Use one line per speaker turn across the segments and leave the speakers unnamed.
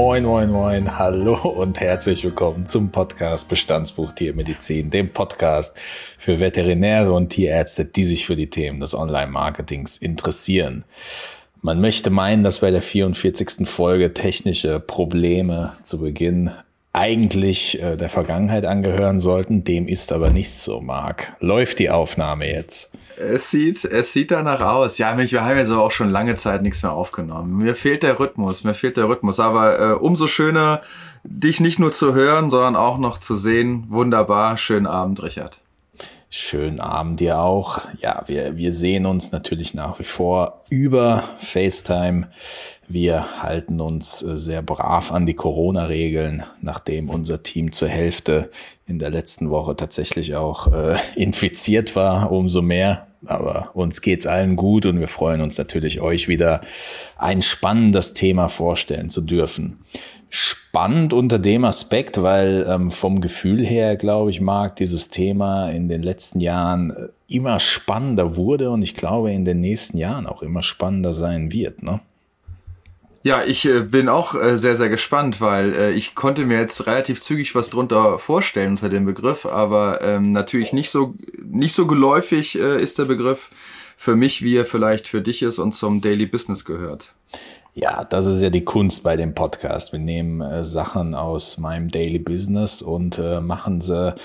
Moin, moin, moin, hallo und herzlich willkommen zum Podcast Bestandsbuch Tiermedizin, dem Podcast für Veterinäre und Tierärzte, die sich für die Themen des Online-Marketings interessieren. Man möchte meinen, dass bei der 44. Folge technische Probleme zu Beginn eigentlich äh, der Vergangenheit angehören sollten. Dem ist aber nicht so, Marc. Läuft die Aufnahme jetzt?
Es sieht, es sieht danach aus. Ja, wir haben jetzt auch schon lange Zeit nichts mehr aufgenommen. Mir fehlt der Rhythmus, mir fehlt der Rhythmus. Aber äh, umso schöner, dich nicht nur zu hören, sondern auch noch zu sehen. Wunderbar. Schönen Abend, Richard.
Schönen Abend dir auch. Ja, wir, wir sehen uns natürlich nach wie vor über FaceTime. Wir halten uns äh, sehr brav an die Corona-Regeln, nachdem unser Team zur Hälfte in der letzten Woche tatsächlich auch äh, infiziert war. Umso mehr aber uns geht's allen gut und wir freuen uns natürlich, euch wieder ein spannendes Thema vorstellen zu dürfen. Spannend unter dem Aspekt, weil ähm, vom Gefühl her, glaube ich, mag dieses Thema in den letzten Jahren äh, immer spannender wurde und ich glaube in den nächsten Jahren auch immer spannender sein wird. Ne?
Ja, ich äh, bin auch äh, sehr, sehr gespannt, weil äh, ich konnte mir jetzt relativ zügig was drunter vorstellen unter dem Begriff, aber ähm, natürlich nicht so, nicht so geläufig äh, ist der Begriff für mich, wie er vielleicht für dich ist und zum Daily Business gehört.
Ja, das ist ja die Kunst bei dem Podcast. Wir nehmen äh, Sachen aus meinem Daily Business und äh, machen sie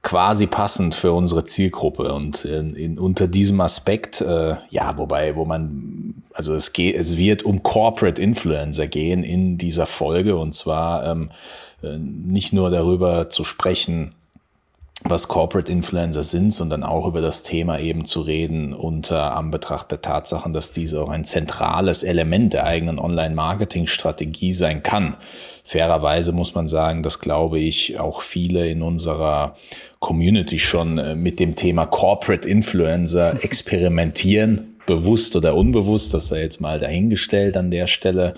quasi passend für unsere Zielgruppe und in, in, unter diesem Aspekt, äh, ja, wobei, wo man, also es geht, es wird um Corporate Influencer gehen in dieser Folge und zwar ähm, äh, nicht nur darüber zu sprechen, was Corporate Influencer sind, sondern auch über das Thema eben zu reden unter Anbetracht der Tatsachen, dass diese auch ein zentrales Element der eigenen Online-Marketing-Strategie sein kann. Fairerweise muss man sagen, dass glaube ich auch viele in unserer Community schon äh, mit dem Thema Corporate Influencer experimentieren bewusst oder unbewusst, das sei jetzt mal dahingestellt an der Stelle.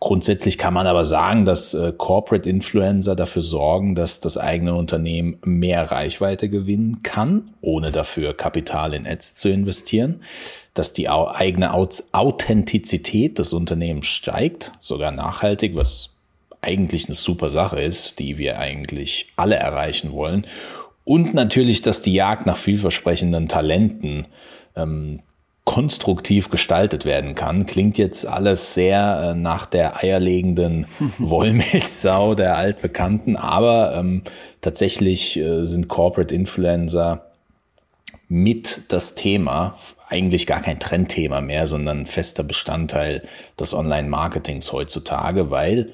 Grundsätzlich kann man aber sagen, dass äh, Corporate Influencer dafür sorgen, dass das eigene Unternehmen mehr Reichweite gewinnen kann, ohne dafür Kapital in Ads zu investieren, dass die eigene Authentizität des Unternehmens steigt, sogar nachhaltig, was eigentlich eine super Sache ist, die wir eigentlich alle erreichen wollen. Und natürlich, dass die Jagd nach vielversprechenden Talenten ähm, konstruktiv gestaltet werden kann. Klingt jetzt alles sehr äh, nach der eierlegenden Wollmilchsau der Altbekannten, aber ähm, tatsächlich äh, sind Corporate Influencer mit das Thema, eigentlich gar kein Trendthema mehr, sondern fester Bestandteil des Online-Marketings heutzutage, weil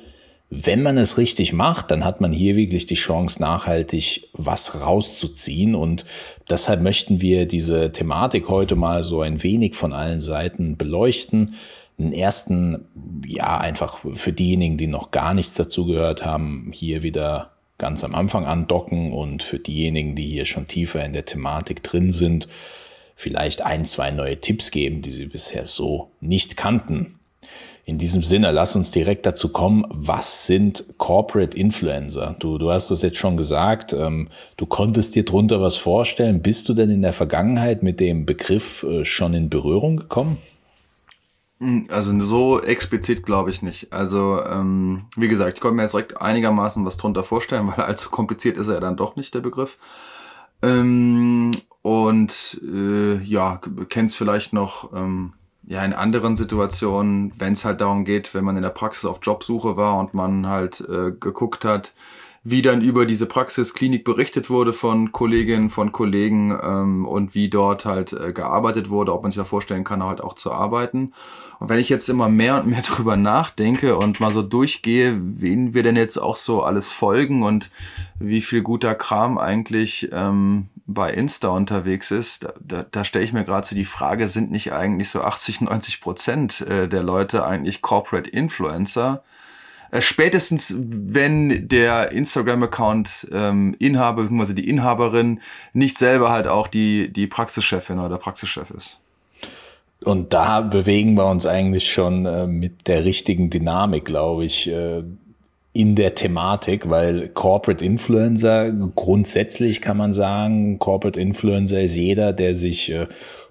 wenn man es richtig macht, dann hat man hier wirklich die Chance, nachhaltig was rauszuziehen. Und deshalb möchten wir diese Thematik heute mal so ein wenig von allen Seiten beleuchten. Den ersten, ja, einfach für diejenigen, die noch gar nichts dazu gehört haben, hier wieder ganz am Anfang andocken und für diejenigen, die hier schon tiefer in der Thematik drin sind, vielleicht ein, zwei neue Tipps geben, die sie bisher so nicht kannten. In diesem Sinne, lass uns direkt dazu kommen, was sind Corporate Influencer? Du, du hast es jetzt schon gesagt, ähm, du konntest dir drunter was vorstellen. Bist du denn in der Vergangenheit mit dem Begriff äh, schon in Berührung gekommen?
Hm, also so explizit glaube ich nicht. Also ähm, wie gesagt, ich konnte mir jetzt direkt einigermaßen was drunter vorstellen, weil allzu kompliziert ist er dann doch nicht der Begriff. Ähm, und äh, ja, kennst vielleicht noch ähm, ja, in anderen Situationen, wenn es halt darum geht, wenn man in der Praxis auf Jobsuche war und man halt äh, geguckt hat, wie dann über diese Praxisklinik berichtet wurde von Kolleginnen, von Kollegen ähm, und wie dort halt äh, gearbeitet wurde, ob man sich da vorstellen kann, halt auch zu arbeiten. Und wenn ich jetzt immer mehr und mehr drüber nachdenke und mal so durchgehe, wen wir denn jetzt auch so alles folgen und wie viel guter Kram eigentlich ähm, bei Insta unterwegs ist, da, da, da stelle ich mir gerade so die Frage, sind nicht eigentlich so 80, 90 Prozent äh, der Leute eigentlich Corporate Influencer? Äh, spätestens, wenn der Instagram-Account ähm, Inhaber, beziehungsweise die Inhaberin nicht selber halt auch die, die Praxischefin oder Praxischef ist.
Und da bewegen wir uns eigentlich schon äh, mit der richtigen Dynamik, glaube ich. Äh, in der Thematik, weil Corporate Influencer grundsätzlich kann man sagen, Corporate Influencer ist jeder, der sich äh,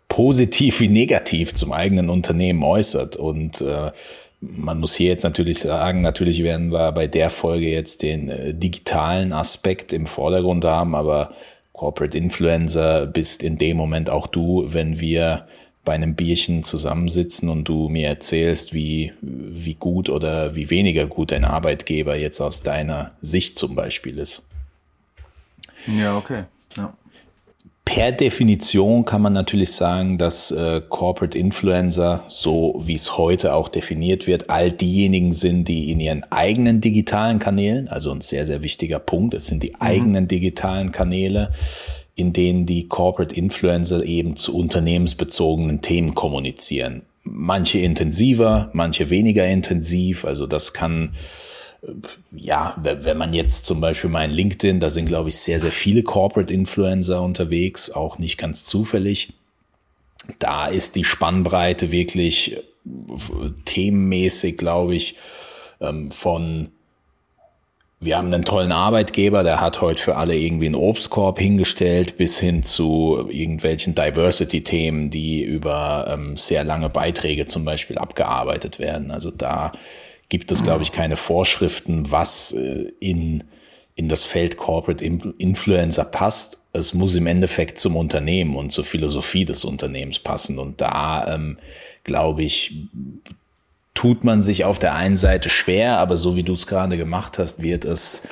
positiv wie negativ zum eigenen Unternehmen äußert. Und äh, man muss hier jetzt natürlich sagen, natürlich werden wir bei der Folge jetzt den äh, digitalen Aspekt im Vordergrund haben, aber Corporate Influencer bist in dem Moment auch du, wenn wir bei einem Bierchen zusammensitzen und du mir erzählst, wie, wie gut oder wie weniger gut dein Arbeitgeber jetzt aus deiner Sicht zum Beispiel ist.
Ja, okay. Ja.
Per Definition kann man natürlich sagen, dass äh, Corporate Influencer, so wie es heute auch definiert wird, all diejenigen sind, die in ihren eigenen digitalen Kanälen, also ein sehr, sehr wichtiger Punkt, es sind die mhm. eigenen digitalen Kanäle, in denen die Corporate Influencer eben zu unternehmensbezogenen Themen kommunizieren. Manche intensiver, manche weniger intensiv. Also das kann, äh, ja, wenn man jetzt zum Beispiel mein LinkedIn, da sind, glaube ich, sehr, sehr viele Corporate Influencer unterwegs, auch nicht ganz zufällig. Da ist die Spannbreite wirklich äh, themenmäßig, glaube ich, ähm, von wir haben einen tollen Arbeitgeber, der hat heute für alle irgendwie einen Obstkorb hingestellt, bis hin zu irgendwelchen Diversity-Themen, die über ähm, sehr lange Beiträge zum Beispiel abgearbeitet werden. Also da gibt es, glaube ich, keine Vorschriften, was äh, in, in das Feld Corporate Influencer passt. Es muss im Endeffekt zum Unternehmen und zur Philosophie des Unternehmens passen. Und da, ähm, glaube ich, tut man sich auf der einen Seite schwer, aber so wie du es gerade gemacht hast, wird es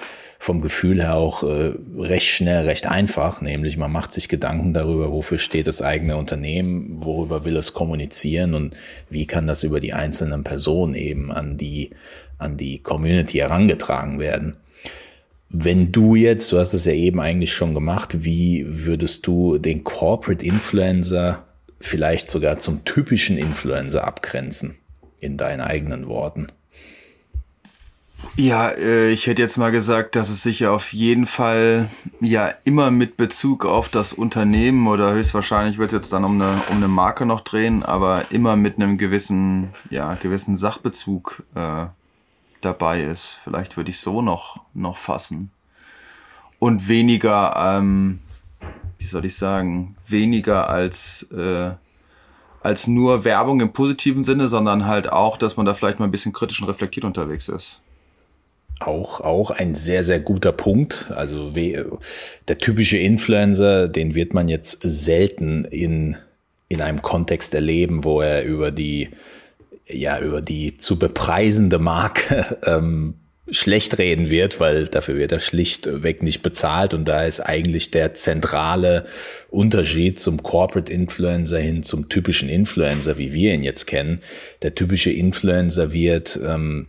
vom Gefühl her auch äh, recht schnell, recht einfach. Nämlich man macht sich Gedanken darüber, wofür steht das eigene Unternehmen, worüber will es kommunizieren und wie kann das über die einzelnen Personen eben an die, an die Community herangetragen werden. Wenn du jetzt, du hast es ja eben eigentlich schon gemacht, wie würdest du den Corporate Influencer vielleicht sogar zum typischen Influencer abgrenzen? In deinen eigenen Worten?
Ja, äh, ich hätte jetzt mal gesagt, dass es sich ja auf jeden Fall ja immer mit Bezug auf das Unternehmen oder höchstwahrscheinlich wird es jetzt dann um eine, um eine Marke noch drehen, aber immer mit einem gewissen, ja, gewissen Sachbezug äh, dabei ist. Vielleicht würde ich so noch, noch fassen. Und weniger, ähm, wie soll ich sagen, weniger als äh, als nur Werbung im positiven Sinne, sondern halt auch, dass man da vielleicht mal ein bisschen kritisch und reflektiert unterwegs ist.
Auch, auch ein sehr, sehr guter Punkt. Also der typische Influencer, den wird man jetzt selten in, in einem Kontext erleben, wo er über die, ja, über die zu bepreisende Marke ähm, schlecht reden wird, weil dafür wird er schlichtweg nicht bezahlt und da ist eigentlich der zentrale Unterschied zum Corporate Influencer hin zum typischen Influencer, wie wir ihn jetzt kennen. Der typische Influencer wird ähm,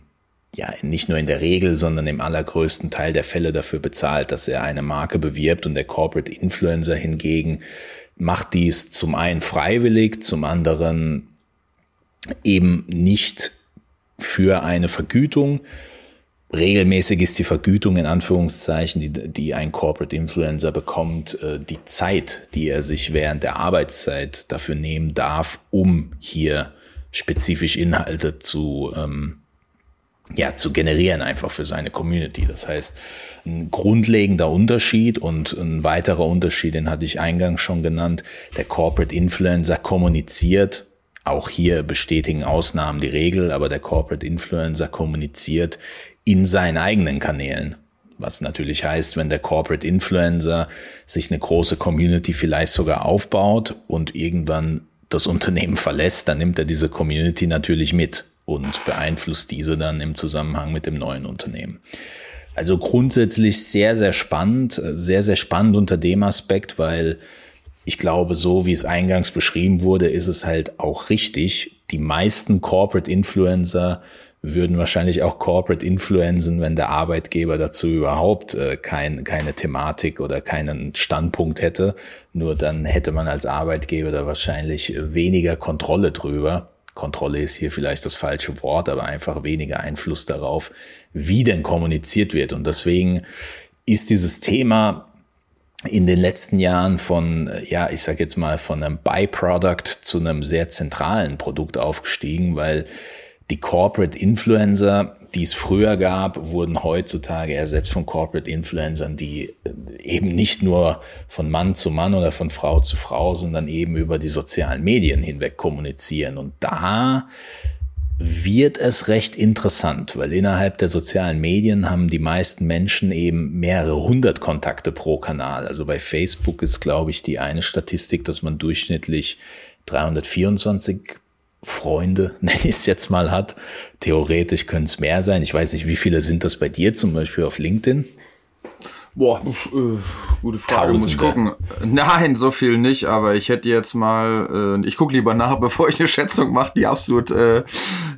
ja nicht nur in der Regel, sondern im allergrößten Teil der Fälle dafür bezahlt, dass er eine Marke bewirbt und der Corporate Influencer hingegen macht dies zum einen freiwillig, zum anderen eben nicht für eine Vergütung, regelmäßig ist die Vergütung in Anführungszeichen, die, die ein Corporate Influencer bekommt, äh, die Zeit, die er sich während der Arbeitszeit dafür nehmen darf, um hier spezifisch Inhalte zu, ähm, ja, zu generieren, einfach für seine Community. Das heißt, ein grundlegender Unterschied und ein weiterer Unterschied, den hatte ich eingangs schon genannt, der Corporate Influencer kommuniziert auch hier bestätigen Ausnahmen die Regel, aber der Corporate Influencer kommuniziert in seinen eigenen Kanälen. Was natürlich heißt, wenn der Corporate Influencer sich eine große Community vielleicht sogar aufbaut und irgendwann das Unternehmen verlässt, dann nimmt er diese Community natürlich mit und beeinflusst diese dann im Zusammenhang mit dem neuen Unternehmen. Also grundsätzlich sehr, sehr spannend, sehr, sehr spannend unter dem Aspekt, weil ich glaube, so wie es eingangs beschrieben wurde, ist es halt auch richtig. Die meisten Corporate Influencer würden wahrscheinlich auch Corporate Influenzen, wenn der Arbeitgeber dazu überhaupt äh, kein, keine Thematik oder keinen Standpunkt hätte. Nur dann hätte man als Arbeitgeber da wahrscheinlich weniger Kontrolle drüber. Kontrolle ist hier vielleicht das falsche Wort, aber einfach weniger Einfluss darauf, wie denn kommuniziert wird. Und deswegen ist dieses Thema in den letzten Jahren von, ja, ich sage jetzt mal, von einem Byproduct zu einem sehr zentralen Produkt aufgestiegen, weil die Corporate Influencer, die es früher gab, wurden heutzutage ersetzt von Corporate Influencern, die eben nicht nur von Mann zu Mann oder von Frau zu Frau, sondern eben über die sozialen Medien hinweg kommunizieren. Und da wird es recht interessant, weil innerhalb der sozialen Medien haben die meisten Menschen eben mehrere hundert Kontakte pro Kanal. Also bei Facebook ist, glaube ich, die eine Statistik, dass man durchschnittlich 324 Freunde, nenne ich es jetzt mal, hat. Theoretisch können es mehr sein. Ich weiß nicht, wie viele sind das bei dir zum Beispiel auf LinkedIn?
Boah, äh, gute Frage, Tausende. muss ich gucken. Nein, so viel nicht, aber ich hätte jetzt mal, äh, ich gucke lieber nach, bevor ich eine Schätzung mache, die absolut, äh,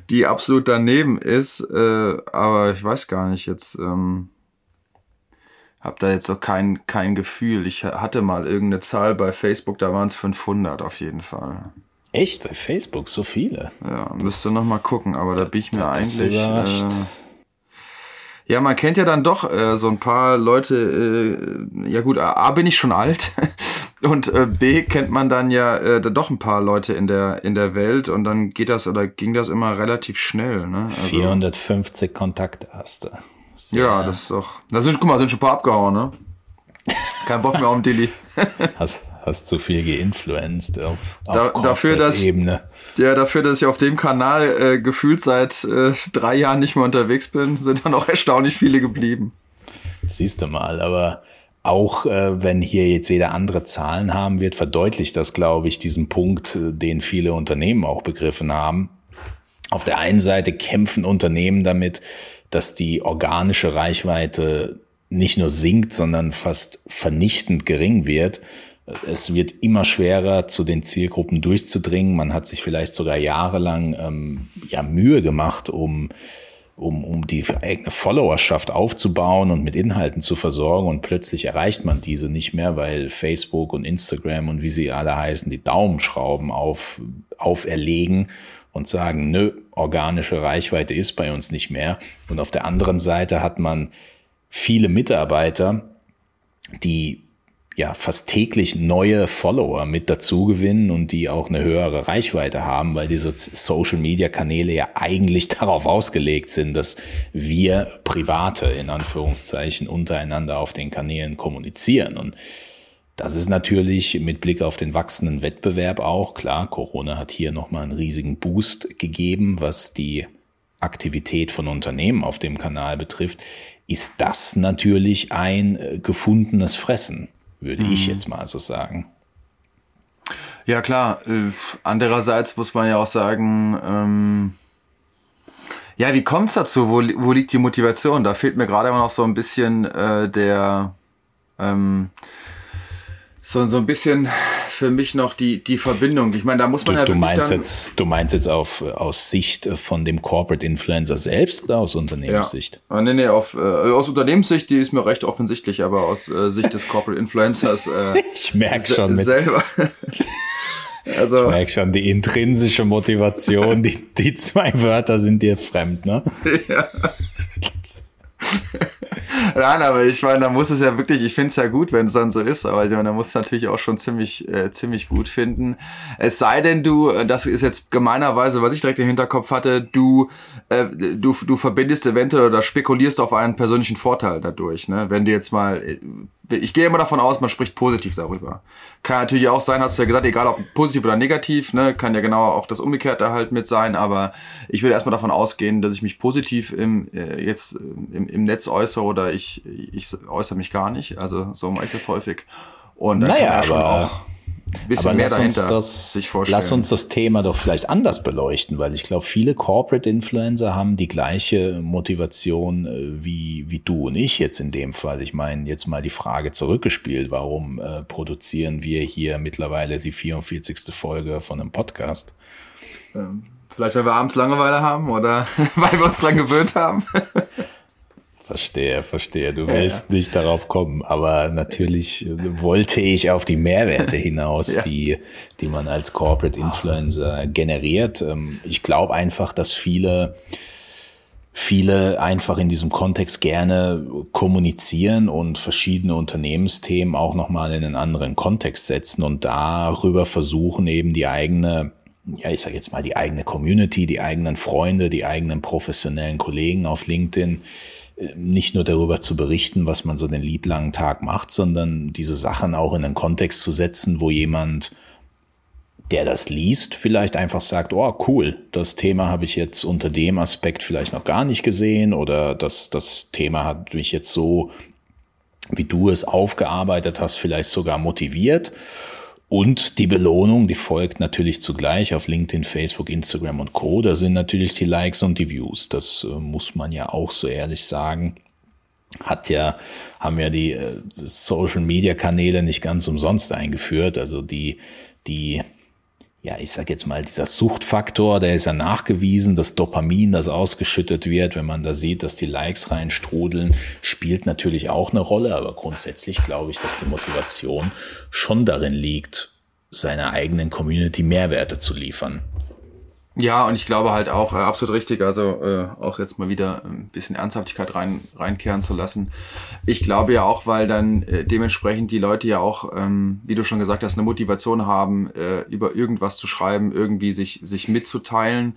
die absolut daneben ist. Äh, aber ich weiß gar nicht jetzt. Ähm, hab da jetzt auch kein, kein Gefühl. Ich hatte mal irgendeine Zahl bei Facebook, da waren es 500 auf jeden Fall.
Echt? Bei Facebook so viele?
Ja, müsste noch mal gucken, aber da bin ich mir eigentlich. Äh, ja, man kennt ja dann doch äh, so ein paar Leute. Äh, ja gut, A bin ich schon alt und äh, B kennt man dann ja äh, doch ein paar Leute in der in der Welt und dann geht das oder ging das immer relativ schnell. Ne?
Also, 450 Kontakte hast du.
Ja, das ist doch. Da sind, guck mal, sind schon ein paar abgehauen, ne? Kein Bock mehr auf den Dilly.
hast, hast zu viel geinfluenced auf,
auf da, dafür, dass, Ebene. Ja, dafür, dass ich auf dem Kanal äh, gefühlt seit äh, drei Jahren nicht mehr unterwegs bin, sind dann auch erstaunlich viele geblieben.
Siehst du mal, aber auch äh, wenn hier jetzt jeder andere Zahlen haben wird, verdeutlicht das, glaube ich, diesen Punkt, äh, den viele Unternehmen auch begriffen haben. Auf der einen Seite kämpfen Unternehmen damit, dass die organische Reichweite nicht nur sinkt, sondern fast vernichtend gering wird. Es wird immer schwerer, zu den Zielgruppen durchzudringen. Man hat sich vielleicht sogar jahrelang ähm, ja, Mühe gemacht, um, um, um die eigene Followerschaft aufzubauen und mit Inhalten zu versorgen. Und plötzlich erreicht man diese nicht mehr, weil Facebook und Instagram und wie sie alle heißen, die Daumenschrauben auf, auferlegen und sagen, nö, organische Reichweite ist bei uns nicht mehr. Und auf der anderen Seite hat man viele Mitarbeiter, die ja fast täglich neue Follower mit dazu gewinnen und die auch eine höhere Reichweite haben, weil diese Social Media Kanäle ja eigentlich darauf ausgelegt sind, dass wir Private in Anführungszeichen untereinander auf den Kanälen kommunizieren und das ist natürlich mit Blick auf den wachsenden Wettbewerb auch klar. Corona hat hier nochmal einen riesigen Boost gegeben, was die Aktivität von Unternehmen auf dem Kanal betrifft ist das natürlich ein äh, gefundenes Fressen, würde mhm. ich jetzt mal so sagen.
Ja klar, äh, andererseits muss man ja auch sagen, ähm, ja, wie kommt es dazu? Wo, wo liegt die Motivation? Da fehlt mir gerade immer noch so ein bisschen äh, der, ähm, so, so ein bisschen für mich noch die, die Verbindung. Ich meine, da muss man
du,
ja
du meinst jetzt, Du meinst jetzt auf, aus Sicht von dem Corporate Influencer selbst oder aus Unternehmenssicht?
Ja. Ah, nee, nee, auf, äh, aus Unternehmenssicht, die ist mir recht offensichtlich, aber aus äh, Sicht des Corporate Influencers. Äh,
ich merke schon mit, selber. Also, ich merke schon, die intrinsische Motivation, die, die zwei Wörter sind dir fremd, ne? Ja.
Nein, aber ich meine, da muss es ja wirklich, ich finde es ja gut, wenn es dann so ist, aber da muss es natürlich auch schon ziemlich, äh, ziemlich gut finden. Es sei denn, du, äh, das ist jetzt gemeinerweise, was ich direkt im Hinterkopf hatte, du, äh, du, du verbindest eventuell oder spekulierst auf einen persönlichen Vorteil dadurch, ne? Wenn du jetzt mal, äh, ich gehe immer davon aus, man spricht positiv darüber. Kann natürlich auch sein, hast du ja gesagt, egal ob positiv oder negativ, ne, kann ja genau auch das Umgekehrte halt mit sein, aber ich würde erstmal davon ausgehen, dass ich mich positiv im, äh, jetzt im, im Netz äußere oder ich, ich äußere mich gar nicht. Also so mache ich das häufig. Und dann
naja, kann man schon auch bisschen Aber mehr dahinter das, sich vorstellen. Lass uns das Thema doch vielleicht anders beleuchten, weil ich glaube, viele Corporate Influencer haben die gleiche Motivation äh, wie, wie du und ich jetzt in dem Fall. Ich meine, jetzt mal die Frage zurückgespielt, warum äh, produzieren wir hier mittlerweile die 44. Folge von einem Podcast?
Ähm, vielleicht, weil wir abends Langeweile haben oder weil wir uns dran gewöhnt haben.
Verstehe, verstehe. Du willst ja. nicht darauf kommen, aber natürlich wollte ich auf die Mehrwerte hinaus, ja. die, die man als Corporate Influencer generiert. Ähm, ich glaube einfach, dass viele, viele einfach in diesem Kontext gerne kommunizieren und verschiedene Unternehmensthemen auch nochmal in einen anderen Kontext setzen und darüber versuchen eben die eigene ja, ich sage jetzt mal, die eigene Community, die eigenen Freunde, die eigenen professionellen Kollegen auf LinkedIn nicht nur darüber zu berichten, was man so den lieblangen Tag macht, sondern diese Sachen auch in einen Kontext zu setzen, wo jemand der das liest, vielleicht einfach sagt, oh cool, das Thema habe ich jetzt unter dem Aspekt vielleicht noch gar nicht gesehen oder das, das Thema hat mich jetzt so, wie du es aufgearbeitet hast, vielleicht sogar motiviert. Und die Belohnung, die folgt natürlich zugleich auf LinkedIn, Facebook, Instagram und Co. Da sind natürlich die Likes und die Views. Das äh, muss man ja auch so ehrlich sagen hat ja, haben ja die äh, Social Media Kanäle nicht ganz umsonst eingeführt. Also die, die, ja, ich sag jetzt mal, dieser Suchtfaktor, der ist ja nachgewiesen, das Dopamin, das ausgeschüttet wird, wenn man da sieht, dass die Likes reinstrudeln, spielt natürlich auch eine Rolle. Aber grundsätzlich glaube ich, dass die Motivation schon darin liegt, seiner eigenen Community Mehrwerte zu liefern.
Ja, und ich glaube halt auch, äh, absolut richtig, also äh, auch jetzt mal wieder ein bisschen Ernsthaftigkeit rein, reinkehren zu lassen. Ich glaube ja auch, weil dann äh, dementsprechend die Leute ja auch, ähm, wie du schon gesagt hast, eine Motivation haben, äh, über irgendwas zu schreiben, irgendwie sich, sich mitzuteilen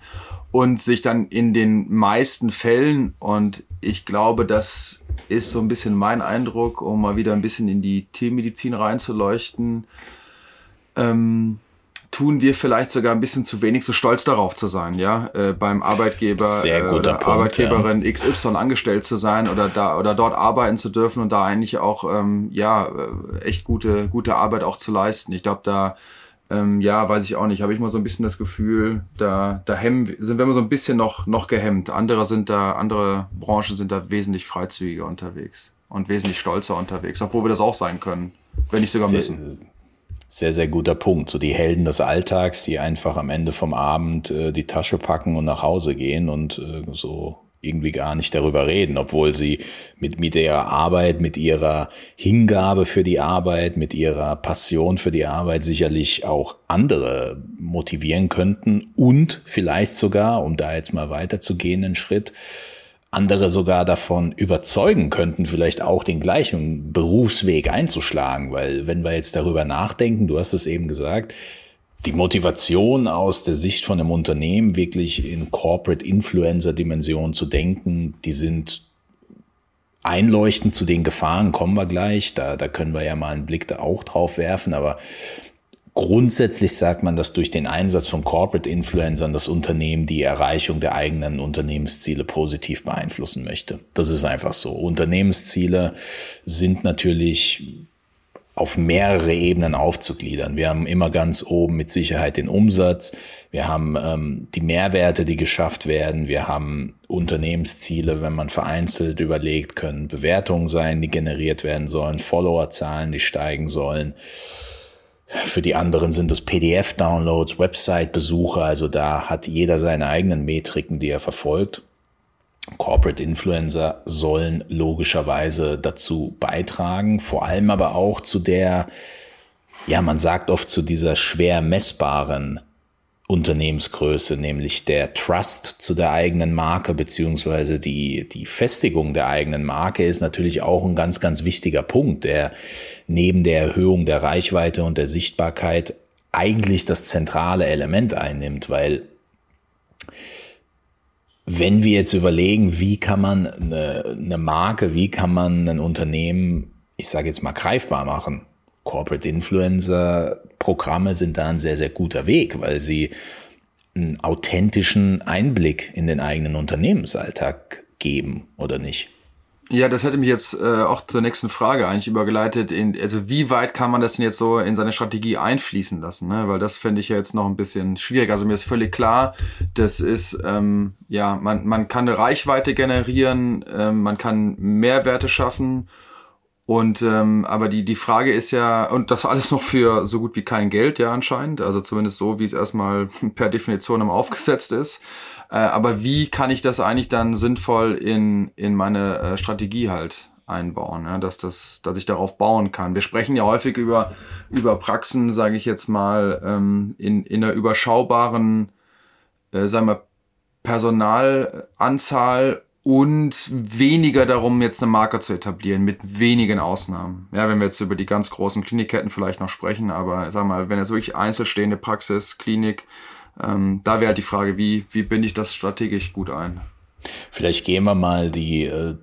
und sich dann in den meisten Fällen, und ich glaube, das ist so ein bisschen mein Eindruck, um mal wieder ein bisschen in die Tiermedizin reinzuleuchten, ähm, tun wir vielleicht sogar ein bisschen zu wenig so stolz darauf zu sein, ja, äh, beim Arbeitgeber äh, oder
Punkt,
Arbeitgeberin ja. XY angestellt zu sein oder da oder dort arbeiten zu dürfen und da eigentlich auch ähm, ja äh, echt gute gute Arbeit auch zu leisten. Ich glaube, da ähm, ja, weiß ich auch nicht, habe ich mal so ein bisschen das Gefühl, da da hemmen sind wir immer so ein bisschen noch noch gehemmt. Andere sind da andere Branchen sind da wesentlich freizügiger unterwegs und wesentlich stolzer unterwegs, obwohl wir das auch sein können, wenn nicht sogar müssen
sehr, sehr guter Punkt. So die Helden des Alltags, die einfach am Ende vom Abend äh, die Tasche packen und nach Hause gehen und äh, so irgendwie gar nicht darüber reden, obwohl sie mit, mit ihrer Arbeit, mit ihrer Hingabe für die Arbeit, mit ihrer Passion für die Arbeit sicherlich auch andere motivieren könnten und vielleicht sogar, um da jetzt mal weiterzugehen, einen Schritt, andere sogar davon überzeugen könnten, vielleicht auch den gleichen Berufsweg einzuschlagen. Weil wenn wir jetzt darüber nachdenken, du hast es eben gesagt, die Motivation aus der Sicht von einem Unternehmen wirklich in Corporate Influencer Dimension zu denken, die sind einleuchtend zu den Gefahren, kommen wir gleich. Da, da können wir ja mal einen Blick da auch drauf werfen. Aber Grundsätzlich sagt man, dass durch den Einsatz von Corporate Influencern das Unternehmen die Erreichung der eigenen Unternehmensziele positiv beeinflussen möchte. Das ist einfach so. Unternehmensziele sind natürlich auf mehrere Ebenen aufzugliedern. Wir haben immer ganz oben mit Sicherheit den Umsatz, wir haben ähm, die Mehrwerte, die geschafft werden, wir haben Unternehmensziele, wenn man vereinzelt überlegt, können Bewertungen sein, die generiert werden sollen, Followerzahlen, die steigen sollen. Für die anderen sind es PDF-Downloads, Website-Besuche, also da hat jeder seine eigenen Metriken, die er verfolgt. Corporate Influencer sollen logischerweise dazu beitragen, vor allem aber auch zu der, ja, man sagt oft zu dieser schwer messbaren Unternehmensgröße, nämlich der Trust zu der eigenen Marke beziehungsweise die, die Festigung der eigenen Marke ist natürlich auch ein ganz, ganz wichtiger Punkt, der neben der Erhöhung der Reichweite und der Sichtbarkeit eigentlich das zentrale Element einnimmt, weil wenn wir jetzt überlegen, wie kann man eine, eine Marke, wie kann man ein Unternehmen, ich sage jetzt mal, greifbar machen, Corporate Influencer Programme sind da ein sehr, sehr guter Weg, weil sie einen authentischen Einblick in den eigenen Unternehmensalltag geben, oder nicht?
Ja, das hätte mich jetzt äh, auch zur nächsten Frage eigentlich übergeleitet. In, also wie weit kann man das denn jetzt so in seine Strategie einfließen lassen? Ne? Weil das fände ich ja jetzt noch ein bisschen schwierig. Also mir ist völlig klar, das ist, ähm, ja, man, man kann eine Reichweite generieren, ähm, man kann Mehrwerte schaffen und ähm, aber die die Frage ist ja und das alles noch für so gut wie kein Geld ja anscheinend, also zumindest so wie es erstmal per Definition im aufgesetzt ist. Äh, aber wie kann ich das eigentlich dann sinnvoll in in meine äh, Strategie halt einbauen, ja, dass das dass ich darauf bauen kann. Wir sprechen ja häufig über über Praxen, sage ich jetzt mal, ähm, in in einer überschaubaren, äh, sagen wir Personalanzahl und weniger darum, jetzt eine Marke zu etablieren, mit wenigen Ausnahmen. Ja, wenn wir jetzt über die ganz großen Klinikketten vielleicht noch sprechen, aber sag mal, wenn jetzt wirklich einzelstehende Praxis, Klinik, ähm, da wäre halt die Frage, wie, wie binde ich das strategisch gut ein?
Vielleicht gehen wir mal die, äh,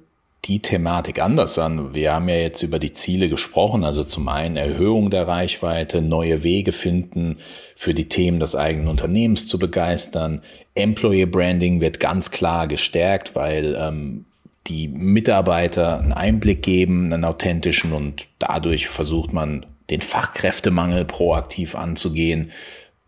die Thematik anders an. Wir haben ja jetzt über die Ziele gesprochen, also zum einen Erhöhung der Reichweite, neue Wege finden, für die Themen des eigenen Unternehmens zu begeistern. Employee Branding wird ganz klar gestärkt, weil ähm, die Mitarbeiter einen Einblick geben, einen authentischen und dadurch versucht man den Fachkräftemangel proaktiv anzugehen.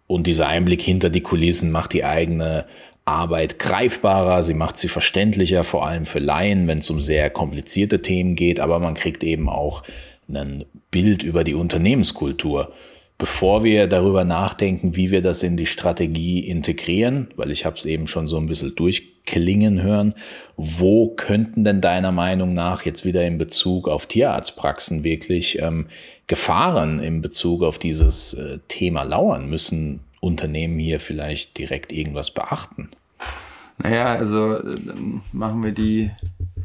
Und dieser Einblick hinter die Kulissen macht die eigene Arbeit greifbarer, sie macht sie verständlicher, vor allem für Laien, wenn es um sehr komplizierte Themen geht, aber man kriegt eben auch ein Bild über die Unternehmenskultur. Bevor wir darüber nachdenken, wie wir das in die Strategie integrieren, weil ich habe es eben schon so ein bisschen durchklingen hören, wo könnten denn deiner Meinung nach jetzt wieder in Bezug auf Tierarztpraxen wirklich ähm, Gefahren in Bezug auf dieses äh, Thema lauern? Müssen Unternehmen hier vielleicht direkt irgendwas beachten?
Naja, also dann machen wir die,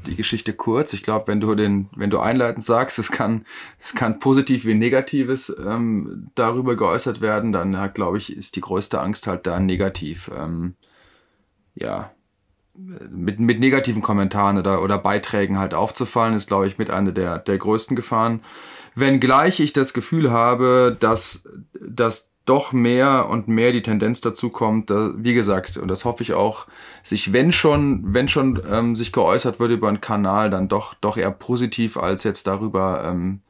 die Geschichte kurz. Ich glaube, wenn du den, wenn du einleitend sagst, es kann, es kann positiv wie negatives ähm, darüber geäußert werden, dann ja, glaube ich, ist die größte Angst halt da negativ. Ähm, ja, mit, mit negativen Kommentaren oder, oder Beiträgen halt aufzufallen, ist, glaube ich, mit einer der, der größten Gefahren. Wenngleich ich das Gefühl habe, dass, dass doch mehr und mehr die Tendenz dazu kommt, da, wie gesagt, und das hoffe ich auch, sich, wenn schon, wenn schon ähm, sich geäußert wird über einen Kanal, dann doch, doch eher positiv, als jetzt darüber ähm,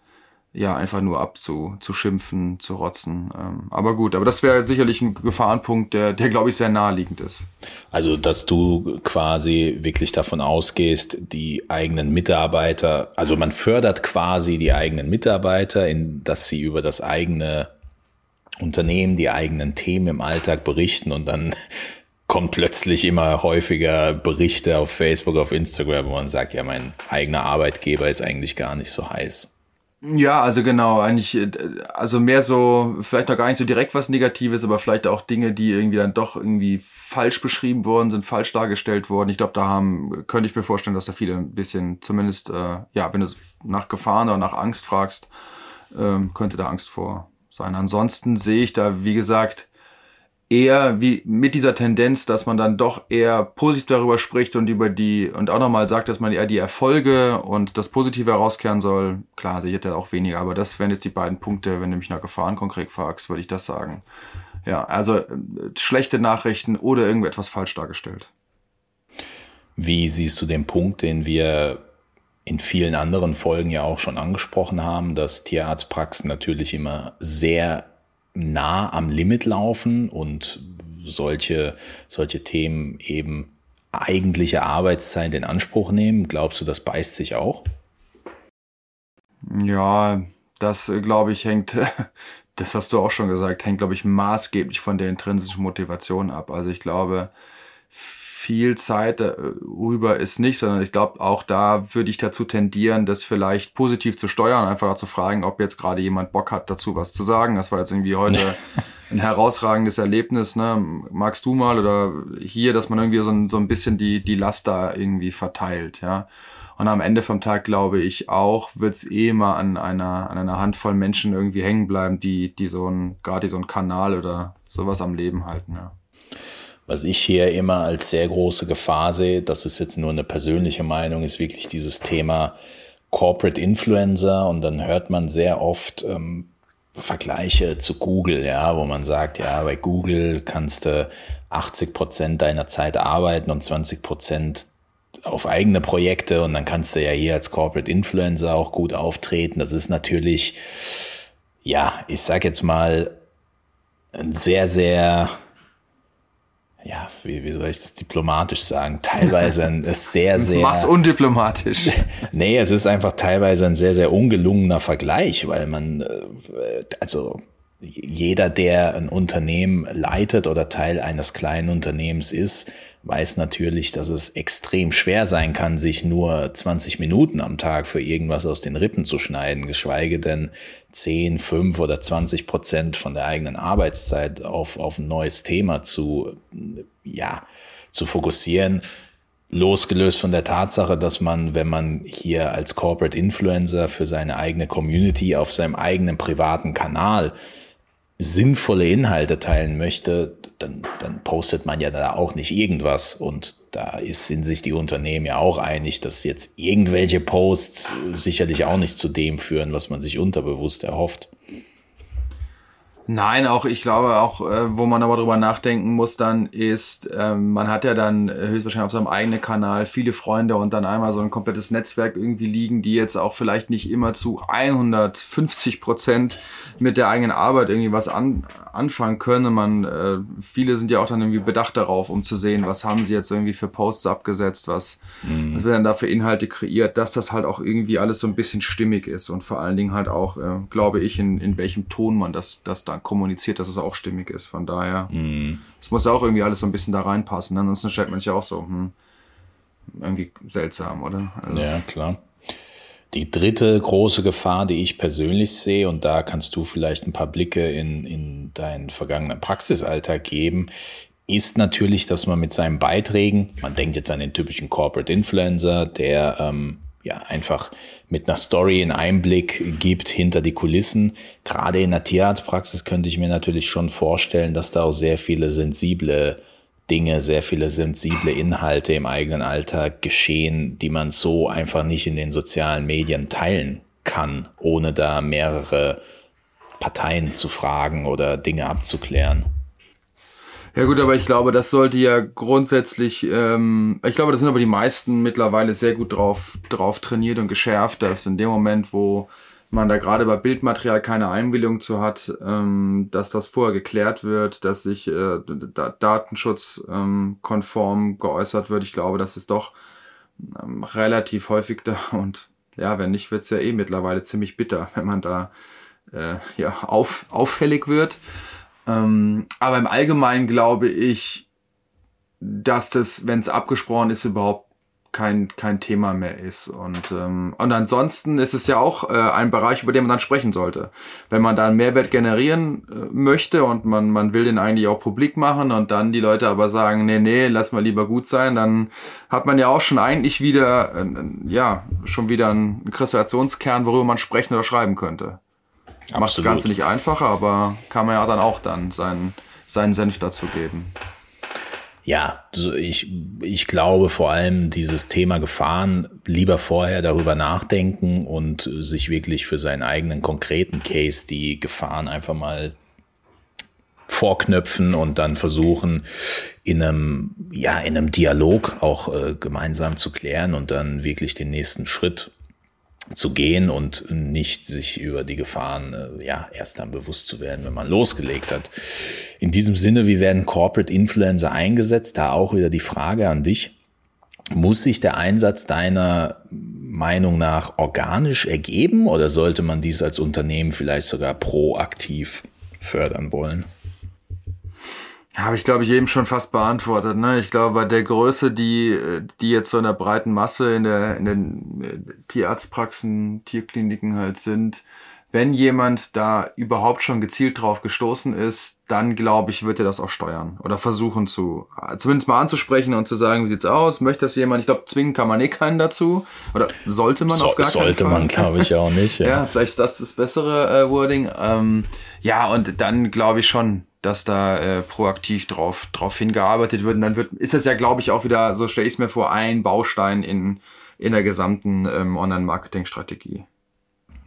ja einfach nur abzuschimpfen, zu rotzen. Ähm, aber gut, aber das wäre sicherlich ein Gefahrenpunkt, der, der glaube ich sehr naheliegend ist.
Also, dass du quasi wirklich davon ausgehst, die eigenen Mitarbeiter, also man fördert quasi die eigenen Mitarbeiter, in, dass sie über das eigene Unternehmen die eigenen Themen im Alltag berichten und dann kommt plötzlich immer häufiger Berichte auf Facebook, auf Instagram, wo man sagt, ja, mein eigener Arbeitgeber ist eigentlich gar nicht so heiß.
Ja, also genau, eigentlich, also mehr so, vielleicht noch gar nicht so direkt was Negatives, aber vielleicht auch Dinge, die irgendwie dann doch irgendwie falsch beschrieben worden sind, falsch dargestellt worden. Ich glaube, da haben, könnte ich mir vorstellen, dass da viele ein bisschen, zumindest, äh, ja, wenn du nach Gefahren oder nach Angst fragst, ähm, könnte da Angst vor, sein. Ansonsten sehe ich da, wie gesagt, eher wie mit dieser Tendenz, dass man dann doch eher positiv darüber spricht und über die und auch nochmal sagt, dass man eher die Erfolge und das Positive herauskehren soll. Klar, sehe ich da auch weniger, aber das wären jetzt die beiden Punkte, wenn du mich nach Gefahren konkret fragst, würde ich das sagen. Ja, also äh, schlechte Nachrichten oder irgendetwas falsch dargestellt.
Wie siehst du den Punkt, den wir in vielen anderen Folgen ja auch schon angesprochen haben, dass Tierarztpraxen natürlich immer sehr nah am Limit laufen und solche, solche Themen eben eigentliche Arbeitszeit in Anspruch nehmen. Glaubst du, das beißt sich auch?
Ja, das glaube ich hängt, das hast du auch schon gesagt, hängt glaube ich maßgeblich von der intrinsischen Motivation ab. Also ich glaube, viel Zeit darüber ist nicht, sondern ich glaube, auch da würde ich dazu tendieren, das vielleicht positiv zu steuern, einfach zu fragen, ob jetzt gerade jemand Bock hat, dazu was zu sagen. Das war jetzt irgendwie heute ein herausragendes Erlebnis. Ne? Magst du mal oder hier, dass man irgendwie so ein, so ein bisschen die, die Last da irgendwie verteilt, ja. Und am Ende vom Tag glaube ich auch, wird es eh immer an einer, an einer Handvoll Menschen irgendwie hängen bleiben, die, die so ein, gerade so ein Kanal oder sowas am Leben halten, ja.
Was ich hier immer als sehr große Gefahr sehe, das ist jetzt nur eine persönliche Meinung, ist wirklich dieses Thema Corporate Influencer und dann hört man sehr oft ähm, Vergleiche zu Google, ja, wo man sagt, ja, bei Google kannst du 80 Prozent deiner Zeit arbeiten und 20 Prozent auf eigene Projekte und dann kannst du ja hier als Corporate Influencer auch gut auftreten. Das ist natürlich, ja, ich sag jetzt mal, ein sehr, sehr ja, wie, wie soll ich das diplomatisch sagen? Teilweise ein sehr, sehr.
Mach's undiplomatisch.
nee, es ist einfach teilweise ein sehr, sehr ungelungener Vergleich, weil man, äh, also jeder, der ein Unternehmen leitet oder Teil eines kleinen Unternehmens ist, weiß natürlich, dass es extrem schwer sein kann, sich nur 20 Minuten am Tag für irgendwas aus den Rippen zu schneiden, geschweige denn 10, 5 oder 20 Prozent von der eigenen Arbeitszeit auf, auf ein neues Thema zu, ja, zu fokussieren. Losgelöst von der Tatsache, dass man, wenn man hier als Corporate Influencer für seine eigene Community auf seinem eigenen privaten Kanal sinnvolle Inhalte teilen möchte, dann, dann postet man ja da auch nicht irgendwas und da ist, sind sich die Unternehmen ja auch einig, dass jetzt irgendwelche Posts sicherlich auch nicht zu dem führen, was man sich unterbewusst erhofft.
Nein, auch ich glaube auch, äh, wo man aber drüber nachdenken muss, dann ist, ähm, man hat ja dann höchstwahrscheinlich auf seinem eigenen Kanal viele Freunde und dann einmal so ein komplettes Netzwerk irgendwie liegen, die jetzt auch vielleicht nicht immer zu 150 Prozent mit der eigenen Arbeit irgendwie was an, anfangen können. Man, äh, viele sind ja auch dann irgendwie bedacht darauf, um zu sehen, was haben sie jetzt irgendwie für Posts abgesetzt, was, mhm. was werden da für Inhalte kreiert, dass das halt auch irgendwie alles so ein bisschen stimmig ist und vor allen Dingen halt auch, äh, glaube ich, in, in welchem Ton man das, das da kommuniziert, dass es auch stimmig ist. Von daher, mhm. es muss auch irgendwie alles so ein bisschen da reinpassen. Ne? Ansonsten stellt man sich auch so, hm, irgendwie seltsam, oder?
Also, ja, klar. Die dritte große Gefahr, die ich persönlich sehe, und da kannst du vielleicht ein paar Blicke in, in deinen vergangenen Praxisalltag geben, ist natürlich, dass man mit seinen Beiträgen, man denkt jetzt an den typischen Corporate Influencer, der ähm, ja einfach mit einer Story einen Einblick gibt hinter die Kulissen. Gerade in der Tierarztpraxis könnte ich mir natürlich schon vorstellen, dass da auch sehr viele sensible Dinge, sehr viele sensible Inhalte im eigenen Alltag geschehen, die man so einfach nicht in den sozialen Medien teilen kann, ohne da mehrere Parteien zu fragen oder Dinge abzuklären.
Ja gut, aber ich glaube, das sollte ja grundsätzlich, ähm, ich glaube, da sind aber die meisten mittlerweile sehr gut drauf, drauf trainiert und geschärft, dass in dem Moment, wo man da gerade bei Bildmaterial keine Einwilligung zu hat, ähm, dass das vorher geklärt wird, dass sich äh, da datenschutzkonform ähm, geäußert wird. Ich glaube, das ist doch ähm, relativ häufig da und ja, wenn nicht, wird's ja eh mittlerweile ziemlich bitter, wenn man da äh, ja auf, auffällig wird. Ähm, aber im Allgemeinen glaube ich, dass das, wenn es abgesprochen ist, überhaupt kein, kein Thema mehr ist. Und, ähm, und ansonsten ist es ja auch äh, ein Bereich, über den man dann sprechen sollte. Wenn man da einen Mehrwert generieren äh, möchte und man, man will den eigentlich auch publik machen und dann die Leute aber sagen, nee, nee, lass mal lieber gut sein, dann hat man ja auch schon eigentlich wieder, äh, ja, schon wieder einen Kreationskern, worüber man sprechen oder schreiben könnte. Absolut. Macht das Ganze nicht einfacher, aber kann man ja dann auch dann seinen, seinen Senf dazu geben.
Ja, ich, ich glaube vor allem dieses Thema Gefahren lieber vorher darüber nachdenken und sich wirklich für seinen eigenen konkreten Case die Gefahren einfach mal vorknöpfen und dann versuchen, in einem, ja, in einem Dialog auch äh, gemeinsam zu klären und dann wirklich den nächsten Schritt zu gehen und nicht sich über die Gefahren äh, ja erst dann bewusst zu werden, wenn man losgelegt hat. In diesem Sinne, wie werden Corporate Influencer eingesetzt? Da auch wieder die Frage an dich. Muss sich der Einsatz deiner Meinung nach organisch ergeben oder sollte man dies als Unternehmen vielleicht sogar proaktiv fördern wollen?
Habe ich, glaube ich, eben schon fast beantwortet. Ne? Ich glaube, bei der Größe, die, die jetzt so in der breiten Masse in, der, in den äh, Tierarztpraxen, Tierkliniken halt sind, wenn jemand da überhaupt schon gezielt drauf gestoßen ist, dann glaube ich, wird er das auch steuern oder versuchen zu, zumindest mal anzusprechen und zu sagen, wie sieht's aus, möchte das jemand? Ich glaube, zwingen kann man eh keinen dazu oder sollte man so, auf gar keinen
Fall. Sollte man, glaube ich, auch nicht.
Ja. ja, vielleicht ist das das bessere äh, Wording. Ähm, ja, und dann glaube ich schon, dass da äh, proaktiv drauf, drauf hingearbeitet wird. Und dann wird, ist das ja, glaube ich, auch wieder, so stelle ich es mir vor, ein Baustein in, in der gesamten ähm, Online-Marketing-Strategie.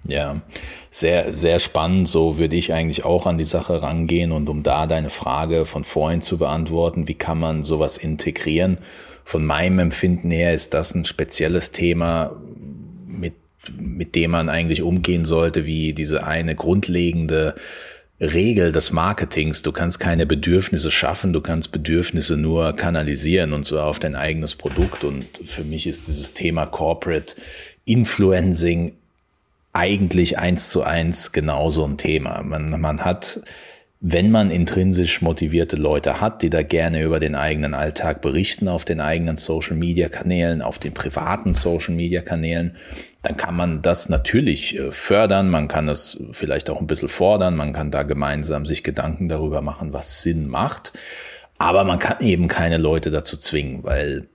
Ja, sehr, sehr spannend. So würde ich eigentlich auch an die Sache rangehen. Und um da deine Frage von vorhin zu beantworten, wie kann man sowas integrieren? Von meinem Empfinden her ist das ein spezielles Thema, mit, mit dem man eigentlich umgehen sollte, wie diese eine grundlegende Regel des Marketings. Du kannst keine Bedürfnisse schaffen, du kannst Bedürfnisse nur kanalisieren und zwar auf dein eigenes Produkt. Und für mich ist dieses Thema Corporate Influencing eigentlich eins zu eins genauso ein Thema. Man, man hat, wenn man intrinsisch motivierte Leute hat, die da gerne über den eigenen Alltag berichten auf den eigenen Social Media Kanälen, auf den privaten Social Media Kanälen, dann kann man das natürlich äh, fördern, man kann das vielleicht auch ein bisschen fordern, man kann da gemeinsam sich Gedanken darüber machen, was Sinn macht. Aber man kann eben keine Leute dazu zwingen, weil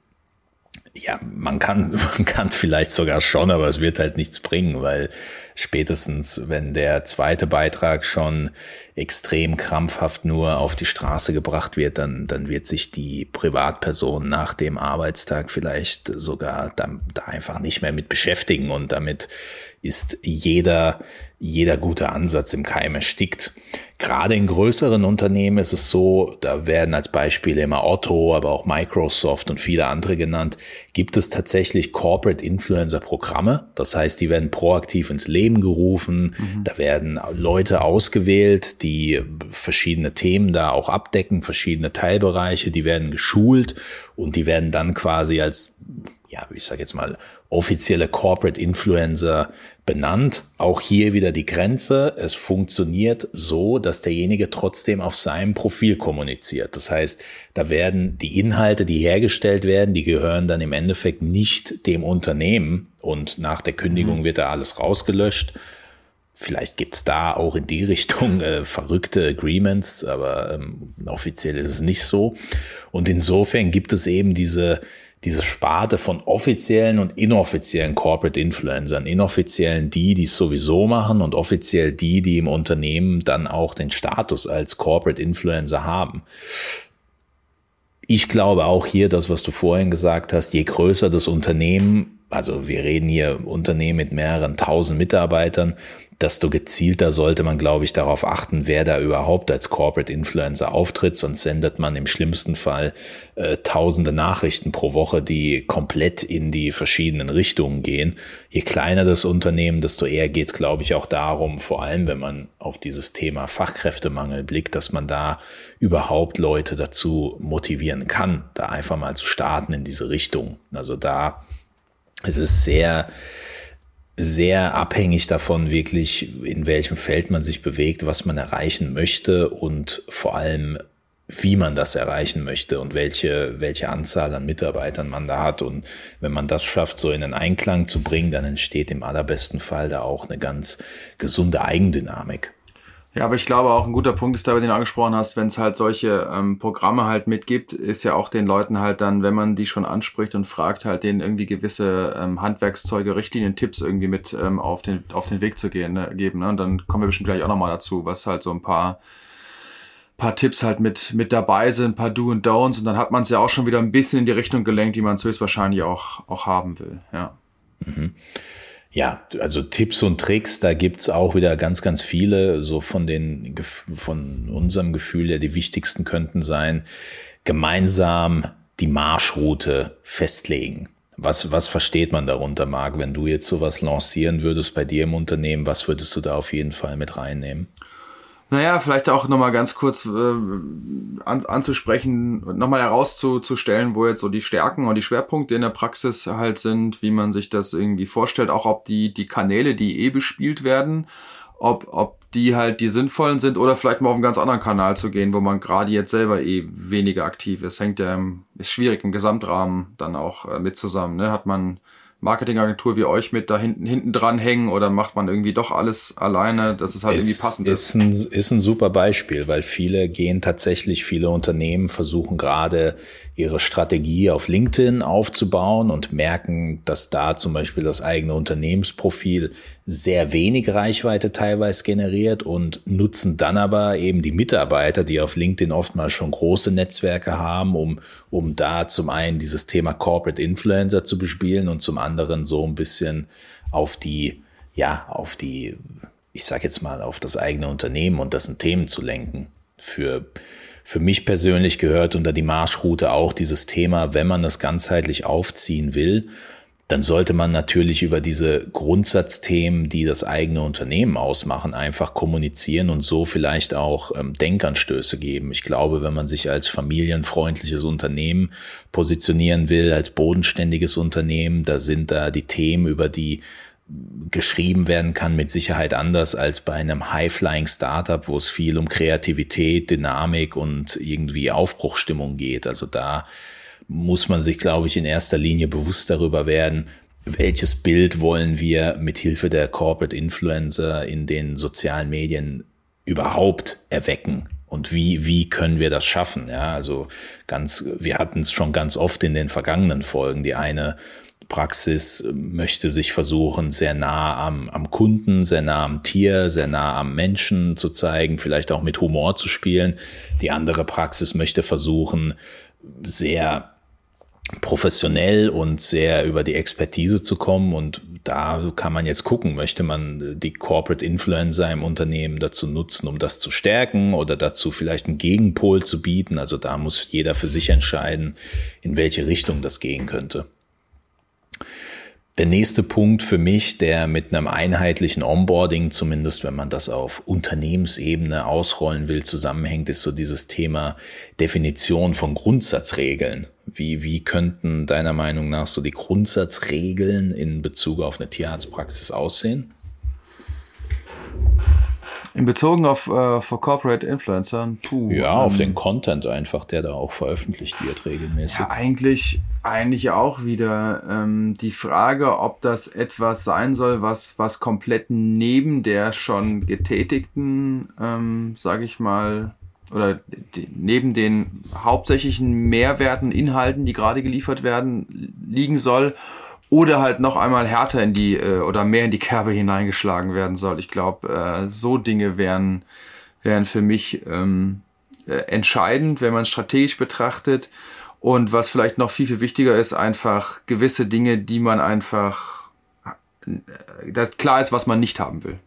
Ja, man kann, man kann vielleicht sogar schon, aber es wird halt nichts bringen, weil spätestens, wenn der zweite Beitrag schon extrem krampfhaft nur auf die Straße gebracht wird, dann, dann wird sich die Privatperson nach dem Arbeitstag vielleicht sogar da, da einfach nicht mehr mit beschäftigen und damit ist jeder, jeder gute Ansatz im Keim erstickt. Gerade in größeren Unternehmen ist es so, da werden als Beispiele immer Otto, aber auch Microsoft und viele andere genannt, gibt es tatsächlich Corporate Influencer Programme. Das heißt, die werden proaktiv ins Leben gerufen. Mhm. Da werden Leute ausgewählt, die verschiedene Themen da auch abdecken, verschiedene Teilbereiche, die werden geschult und die werden dann quasi als ja, ich sage jetzt mal, offizielle Corporate Influencer benannt. Auch hier wieder die Grenze. Es funktioniert so, dass derjenige trotzdem auf seinem Profil kommuniziert. Das heißt, da werden die Inhalte, die hergestellt werden, die gehören dann im Endeffekt nicht dem Unternehmen und nach der Kündigung mhm. wird da alles rausgelöscht. Vielleicht gibt's da auch in die Richtung äh, verrückte Agreements, aber ähm, offiziell ist es nicht so. Und insofern gibt es eben diese diese Sparte von offiziellen und inoffiziellen Corporate Influencern. Inoffiziellen die, die es sowieso machen und offiziell die, die im Unternehmen dann auch den Status als Corporate Influencer haben. Ich glaube auch hier, das, was du vorhin gesagt hast, je größer das Unternehmen, also wir reden hier Unternehmen mit mehreren tausend Mitarbeitern, desto gezielter sollte man, glaube ich, darauf achten, wer da überhaupt als Corporate Influencer auftritt. Sonst sendet man im schlimmsten Fall äh, tausende Nachrichten pro Woche, die komplett in die verschiedenen Richtungen gehen. Je kleiner das Unternehmen, desto eher geht es, glaube ich, auch darum, vor allem wenn man auf dieses Thema Fachkräftemangel blickt, dass man da überhaupt Leute dazu motivieren kann, da einfach mal zu starten in diese Richtung. Also da es ist sehr sehr abhängig davon, wirklich in welchem Feld man sich bewegt, was man erreichen möchte und vor allem, wie man das erreichen möchte und welche, welche Anzahl an Mitarbeitern man da hat. Und wenn man das schafft, so in einen Einklang zu bringen, dann entsteht im allerbesten Fall da auch eine ganz gesunde Eigendynamik.
Ja, aber ich glaube auch ein guter Punkt ist da, den du angesprochen hast, wenn es halt solche ähm, Programme halt mitgibt, ist ja auch den Leuten halt dann, wenn man die schon anspricht und fragt, halt denen irgendwie gewisse ähm, Handwerkszeuge, Richtlinien, Tipps irgendwie mit ähm, auf, den, auf den Weg zu gehen, ne, geben. Ne? Und dann kommen wir bestimmt gleich auch nochmal dazu, was halt so ein paar paar Tipps halt mit, mit dabei sind, ein paar Do und Don'ts und dann hat man es ja auch schon wieder ein bisschen in die Richtung gelenkt, die man höchstwahrscheinlich auch, auch haben will, ja.
Mhm. Ja, also Tipps und Tricks, da gibt's auch wieder ganz, ganz viele. So von den, von unserem Gefühl her, die wichtigsten könnten sein, gemeinsam die Marschroute festlegen. Was, was versteht man darunter, Marc? Wenn du jetzt sowas lancieren würdest bei dir im Unternehmen, was würdest du da auf jeden Fall mit reinnehmen?
Naja, vielleicht auch nochmal ganz kurz äh, an, anzusprechen, nochmal herauszustellen, wo jetzt so die Stärken und die Schwerpunkte in der Praxis halt sind, wie man sich das irgendwie vorstellt, auch ob die, die Kanäle, die eh bespielt werden, ob, ob die halt die sinnvollen sind oder vielleicht mal auf einen ganz anderen Kanal zu gehen, wo man gerade jetzt selber eh weniger aktiv ist. Hängt ja, im, ist schwierig im Gesamtrahmen dann auch äh, mit zusammen. Ne? Hat man Marketingagentur wie euch mit da hinten, hinten dran hängen oder macht man irgendwie doch alles alleine, dass es halt es irgendwie passend
ist? Ist ein, ist ein super Beispiel, weil viele gehen tatsächlich, viele Unternehmen versuchen gerade ihre Strategie auf LinkedIn aufzubauen und merken, dass da zum Beispiel das eigene Unternehmensprofil sehr wenig Reichweite teilweise generiert und nutzen dann aber eben die Mitarbeiter, die auf LinkedIn oftmals schon große Netzwerke haben, um, um da zum einen dieses Thema Corporate Influencer zu bespielen und zum anderen so ein bisschen auf die, ja, auf die, ich sag jetzt mal, auf das eigene Unternehmen und dessen Themen zu lenken. Für für mich persönlich gehört unter die Marschroute auch dieses Thema, wenn man das ganzheitlich aufziehen will, dann sollte man natürlich über diese Grundsatzthemen, die das eigene Unternehmen ausmachen, einfach kommunizieren und so vielleicht auch ähm, Denkanstöße geben. Ich glaube, wenn man sich als familienfreundliches Unternehmen positionieren will, als bodenständiges Unternehmen, da sind da die Themen, über die geschrieben werden kann, mit Sicherheit anders als bei einem High-Flying Startup, wo es viel um Kreativität, Dynamik und irgendwie Aufbruchstimmung geht. Also da muss man sich, glaube ich, in erster Linie bewusst darüber werden, welches Bild wollen wir mit Hilfe der Corporate Influencer in den sozialen Medien überhaupt erwecken und wie, wie können wir das schaffen? Ja, also ganz, wir hatten es schon ganz oft in den vergangenen Folgen. Die eine Praxis möchte sich versuchen, sehr nah am, am Kunden, sehr nah am Tier, sehr nah am Menschen zu zeigen, vielleicht auch mit Humor zu spielen. Die andere Praxis möchte versuchen, sehr professionell und sehr über die Expertise zu kommen. Und da kann man jetzt gucken, möchte man die Corporate Influencer im Unternehmen dazu nutzen, um das zu stärken oder dazu vielleicht einen Gegenpol zu bieten. Also da muss jeder für sich entscheiden, in welche Richtung das gehen könnte. Der nächste Punkt für mich, der mit einem einheitlichen Onboarding, zumindest wenn man das auf Unternehmensebene ausrollen will, zusammenhängt, ist so dieses Thema Definition von Grundsatzregeln. Wie, wie könnten deiner Meinung nach so die Grundsatzregeln in Bezug auf eine Tierarztpraxis aussehen?
In Bezug auf äh, for Corporate Influencer?
Puh, ja, auf ähm, den Content einfach, der da auch veröffentlicht wird regelmäßig. Ja,
eigentlich, eigentlich auch wieder ähm, die Frage, ob das etwas sein soll, was, was komplett neben der schon getätigten, ähm, sage ich mal, oder neben den hauptsächlichen Mehrwerten, Inhalten, die gerade geliefert werden, liegen soll oder halt noch einmal härter in die äh, oder mehr in die Kerbe hineingeschlagen werden soll. Ich glaube, äh, so Dinge wären, wären für mich ähm, äh, entscheidend, wenn man strategisch betrachtet. Und was vielleicht noch viel, viel wichtiger ist, einfach gewisse Dinge, die man einfach, äh, dass klar ist, was man nicht haben will.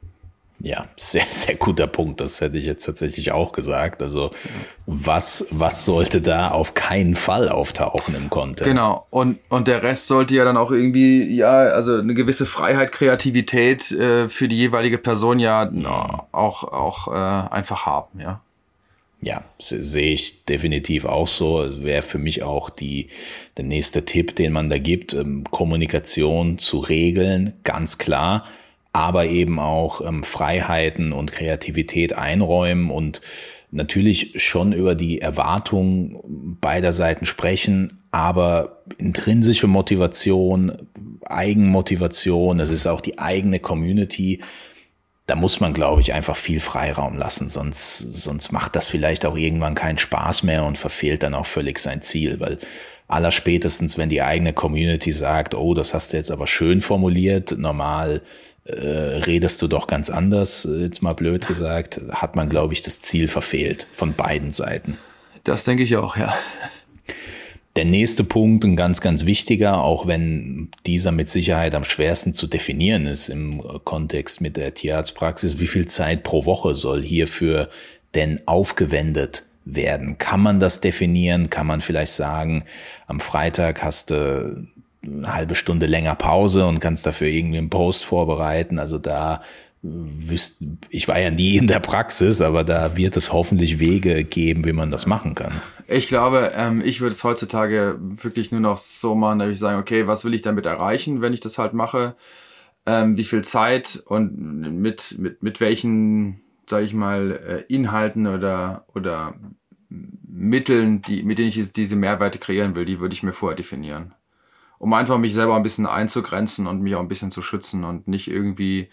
Ja, sehr, sehr guter Punkt. Das hätte ich jetzt tatsächlich auch gesagt. Also, was, was sollte da auf keinen Fall auftauchen im Content?
Genau. Und, und der Rest sollte ja dann auch irgendwie, ja, also eine gewisse Freiheit, Kreativität äh, für die jeweilige Person ja na, auch, auch äh, einfach haben, ja.
Ja, sehe ich definitiv auch so. Wäre für mich auch die, der nächste Tipp, den man da gibt. Ähm, Kommunikation zu regeln, ganz klar aber eben auch ähm, Freiheiten und Kreativität einräumen und natürlich schon über die Erwartungen beider Seiten sprechen, aber intrinsische Motivation, Eigenmotivation, es ist auch die eigene Community, da muss man, glaube ich, einfach viel Freiraum lassen, sonst, sonst macht das vielleicht auch irgendwann keinen Spaß mehr und verfehlt dann auch völlig sein Ziel, weil aller spätestens, wenn die eigene Community sagt, oh, das hast du jetzt aber schön formuliert, normal äh, redest du doch ganz anders, äh, jetzt mal blöd gesagt, hat man, glaube ich, das Ziel verfehlt von beiden Seiten.
Das denke ich auch, ja.
Der nächste Punkt, ein ganz, ganz wichtiger, auch wenn dieser mit Sicherheit am schwersten zu definieren ist im Kontext mit der Tierarztpraxis, wie viel Zeit pro Woche soll hierfür denn aufgewendet werden? Kann man das definieren? Kann man vielleicht sagen, am Freitag hast du eine halbe Stunde länger Pause und kannst dafür irgendwie einen Post vorbereiten. Also da wüsst, ich war ja nie in der Praxis, aber da wird es hoffentlich Wege geben, wie man das machen kann.
Ich glaube, ähm, ich würde es heutzutage wirklich nur noch so machen, dass ich sagen, okay, was will ich damit erreichen, wenn ich das halt mache? Ähm, wie viel Zeit und mit, mit, mit welchen, sage ich mal, äh, Inhalten oder, oder Mitteln, die, mit denen ich diese Mehrwerte kreieren will, die würde ich mir vorher definieren um einfach mich selber ein bisschen einzugrenzen und mich auch ein bisschen zu schützen und nicht irgendwie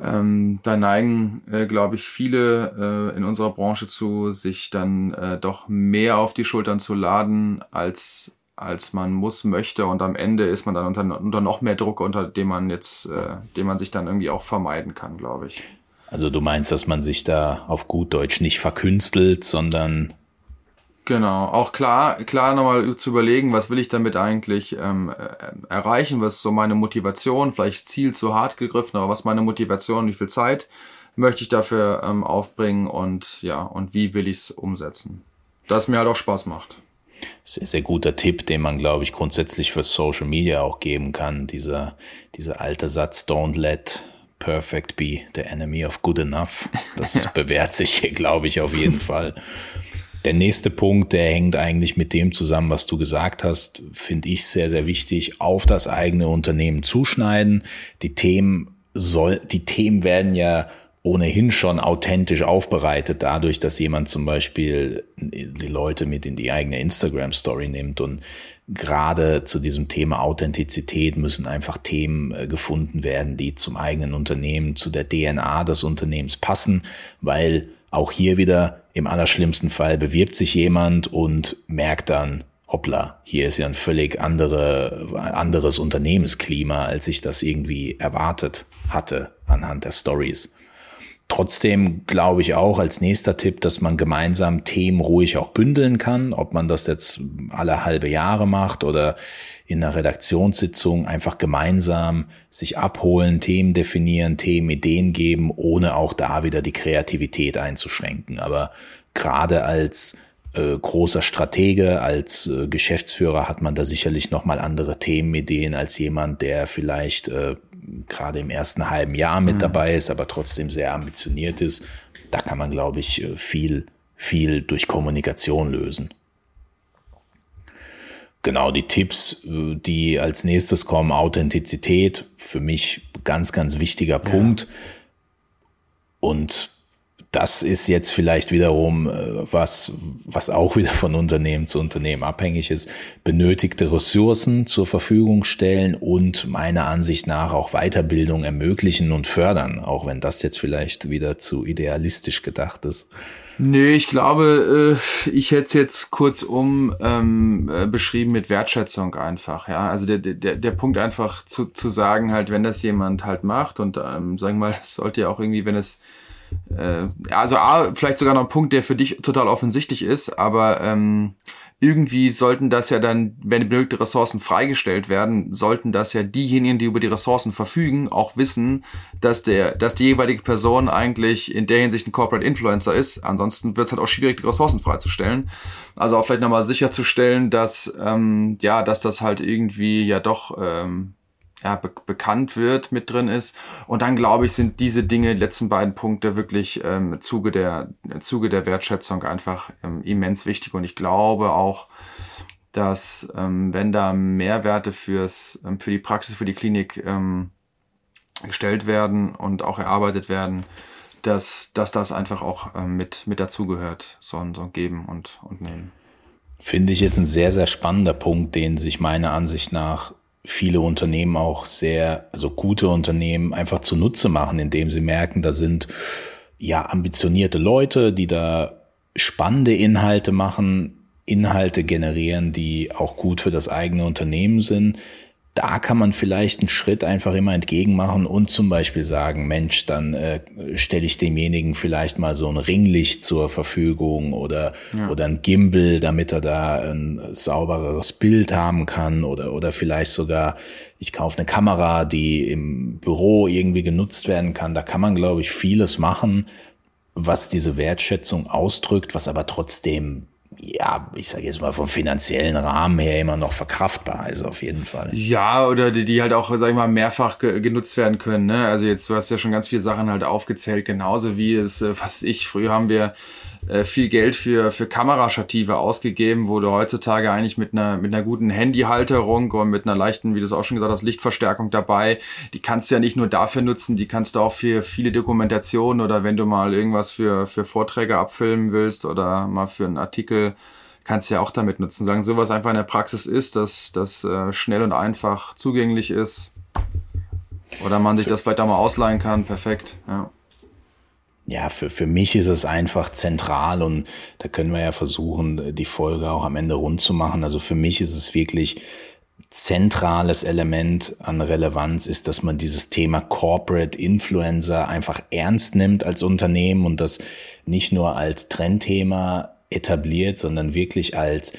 ähm, da neigen, äh, glaube ich, viele äh, in unserer Branche zu, sich dann äh, doch mehr auf die Schultern zu laden, als, als man muss, möchte. Und am Ende ist man dann unter, unter noch mehr Druck, unter dem man jetzt, äh, dem man sich dann irgendwie auch vermeiden kann, glaube ich.
Also du meinst, dass man sich da auf gut Deutsch nicht verkünstelt, sondern
Genau, auch klar, klar nochmal zu überlegen, was will ich damit eigentlich ähm, äh, erreichen, was ist so meine Motivation, vielleicht Ziel zu hart gegriffen, aber was meine Motivation, wie viel Zeit möchte ich dafür ähm, aufbringen und ja, und wie will ich es umsetzen. Das mir halt auch Spaß macht.
Sehr, sehr guter Tipp, den man, glaube ich, grundsätzlich für Social Media auch geben kann. Dieser, dieser alte Satz, don't let perfect be the enemy of good enough. Das bewährt sich hier, glaube ich, auf jeden Fall. Der nächste Punkt, der hängt eigentlich mit dem zusammen, was du gesagt hast, finde ich sehr, sehr wichtig. Auf das eigene Unternehmen zuschneiden. Die Themen soll, die Themen werden ja ohnehin schon authentisch aufbereitet, dadurch, dass jemand zum Beispiel die Leute mit in die eigene Instagram-Story nimmt. Und gerade zu diesem Thema Authentizität müssen einfach Themen äh, gefunden werden, die zum eigenen Unternehmen, zu der DNA des Unternehmens passen, weil Auch hier wieder im allerschlimmsten Fall bewirbt sich jemand und merkt dann, hoppla, hier ist ja ein völlig andere, anderes Unternehmensklima, als ich das irgendwie erwartet hatte anhand der Stories. Trotzdem glaube ich auch als nächster Tipp, dass man gemeinsam Themen ruhig auch bündeln kann, ob man das jetzt alle halbe Jahre macht oder in einer Redaktionssitzung einfach gemeinsam sich abholen, Themen definieren, Themen, Ideen geben, ohne auch da wieder die Kreativität einzuschränken. Aber gerade als äh, großer Stratege, als äh, Geschäftsführer hat man da sicherlich nochmal andere Themenideen als jemand, der vielleicht äh, gerade im ersten halben Jahr mit mhm. dabei ist, aber trotzdem sehr ambitioniert ist. Da kann man, glaube ich, äh, viel, viel durch Kommunikation lösen. Genau, die Tipps, äh, die als nächstes kommen, Authentizität, für mich ganz, ganz wichtiger Punkt. Ja. Und das ist jetzt vielleicht wiederum äh, was, was auch wieder von Unternehmen zu Unternehmen abhängig ist, benötigte Ressourcen zur Verfügung stellen und meiner Ansicht nach auch Weiterbildung ermöglichen und fördern, auch wenn das jetzt vielleicht wieder zu idealistisch gedacht ist.
Nee, ich glaube, äh, ich hätte es jetzt kurzum ähm, äh, beschrieben mit Wertschätzung einfach, ja. Also der, der, der Punkt einfach zu, zu sagen, halt, wenn das jemand halt macht und ähm, sagen wir mal, das sollte ja auch irgendwie, wenn es äh, also A, vielleicht sogar noch ein Punkt, der für dich total offensichtlich ist, aber ähm, irgendwie sollten das ja dann, wenn benötigte Ressourcen freigestellt werden, sollten das ja diejenigen, die über die Ressourcen verfügen, auch wissen, dass der, dass die jeweilige Person eigentlich in der Hinsicht ein Corporate Influencer ist. Ansonsten wird es halt auch schwierig, die Ressourcen freizustellen. Also auch vielleicht nochmal sicherzustellen, dass ähm, ja, dass das halt irgendwie ja doch ähm, ja, be bekannt wird, mit drin ist. Und dann glaube ich, sind diese Dinge, die letzten beiden Punkte, wirklich ähm, im Zuge der, im Zuge der Wertschätzung einfach ähm, immens wichtig. Und ich glaube auch, dass ähm, wenn da Mehrwerte fürs, ähm, für die Praxis, für die Klinik ähm, gestellt werden und auch erarbeitet werden, dass, dass das einfach auch ähm, mit, mit dazugehört, so, ein so Geben und, und Nehmen.
Finde ich jetzt ein sehr, sehr spannender Punkt, den sich meiner Ansicht nach viele Unternehmen auch sehr, also gute Unternehmen einfach zunutze machen, indem sie merken, da sind ja ambitionierte Leute, die da spannende Inhalte machen, Inhalte generieren, die auch gut für das eigene Unternehmen sind, da kann man vielleicht einen Schritt einfach immer entgegenmachen und zum Beispiel sagen, Mensch, dann äh, stelle ich demjenigen vielleicht mal so ein Ringlicht zur Verfügung oder, ja. oder ein Gimbal, damit er da ein saubereres Bild haben kann oder, oder vielleicht sogar, ich kaufe eine Kamera, die im Büro irgendwie genutzt werden kann. Da kann man, glaube ich, vieles machen, was diese Wertschätzung ausdrückt, was aber trotzdem ja, ich sage jetzt mal vom finanziellen Rahmen her immer noch verkraftbar ist auf jeden Fall.
Ja, oder die, die halt auch, sag ich mal, mehrfach ge genutzt werden können. Ne? Also jetzt, du hast ja schon ganz viele Sachen halt aufgezählt, genauso wie es, äh, was ich, früher haben wir äh, viel Geld für, für Kamerastative ausgegeben, wo du heutzutage eigentlich mit einer, mit einer guten Handyhalterung und mit einer leichten, wie du es auch schon gesagt hast, Lichtverstärkung dabei, die kannst du ja nicht nur dafür nutzen, die kannst du auch für viele Dokumentationen oder wenn du mal irgendwas für, für Vorträge abfilmen willst oder mal für einen Artikel, kannst du ja auch damit nutzen. Sagen, sowas einfach in der Praxis ist, dass das äh, schnell und einfach zugänglich ist. Oder man sich das vielleicht auch mal ausleihen kann, perfekt. Ja
ja, für, für mich ist es einfach zentral und da können wir ja versuchen, die Folge auch am Ende rund zu machen. Also für mich ist es wirklich zentrales Element an Relevanz ist, dass man dieses Thema Corporate Influencer einfach ernst nimmt als Unternehmen und das nicht nur als Trendthema etabliert, sondern wirklich als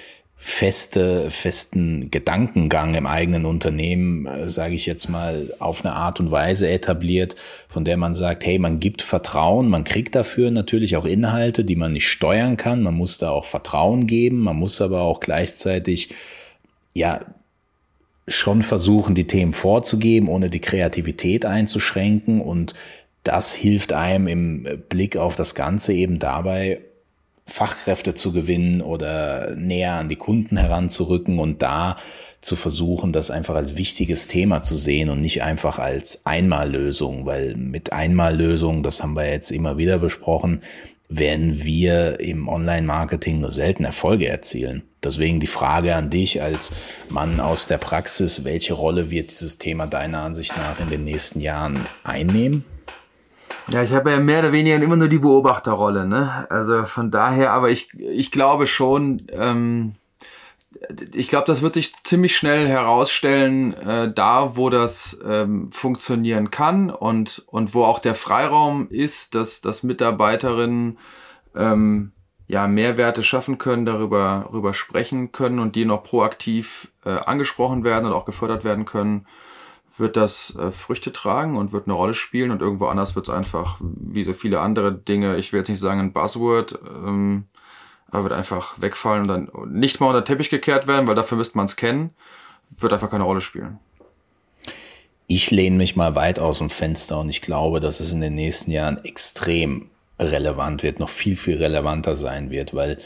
feste, festen Gedankengang im eigenen Unternehmen, äh, sage ich jetzt mal, auf eine Art und Weise etabliert, von der man sagt, hey, man gibt Vertrauen, man kriegt dafür natürlich auch Inhalte, die man nicht steuern kann, man muss da auch Vertrauen geben, man muss aber auch gleichzeitig, ja, schon versuchen, die Themen vorzugeben, ohne die Kreativität einzuschränken. Und das hilft einem im Blick auf das Ganze eben dabei, Fachkräfte zu gewinnen oder näher an die Kunden heranzurücken und da zu versuchen, das einfach als wichtiges Thema zu sehen und nicht einfach als Einmallösung, weil mit Einmallösung, das haben wir jetzt immer wieder besprochen, werden wir im Online-Marketing nur selten Erfolge erzielen. Deswegen die Frage an dich als Mann aus der Praxis, welche Rolle wird dieses Thema deiner Ansicht nach in den nächsten Jahren einnehmen?
Ja, ich habe ja mehr oder weniger immer nur die Beobachterrolle, ne? Also von daher, aber ich, ich glaube schon, ähm, ich glaube, das wird sich ziemlich schnell herausstellen, äh, da wo das ähm, funktionieren kann und, und wo auch der Freiraum ist, dass, dass Mitarbeiterinnen ähm, ja, Mehrwerte schaffen können, darüber, darüber sprechen können und die noch proaktiv äh, angesprochen werden und auch gefördert werden können, wird das äh, Früchte tragen und wird eine Rolle spielen und irgendwo anders wird es einfach, wie so viele andere Dinge, ich will jetzt nicht sagen ein Buzzword, ähm, aber wird einfach wegfallen und dann nicht mal unter den Teppich gekehrt werden, weil dafür müsste man es kennen, wird einfach keine Rolle spielen.
Ich lehne mich mal weit aus dem Fenster und ich glaube, dass es in den nächsten Jahren extrem relevant wird, noch viel, viel relevanter sein wird, weil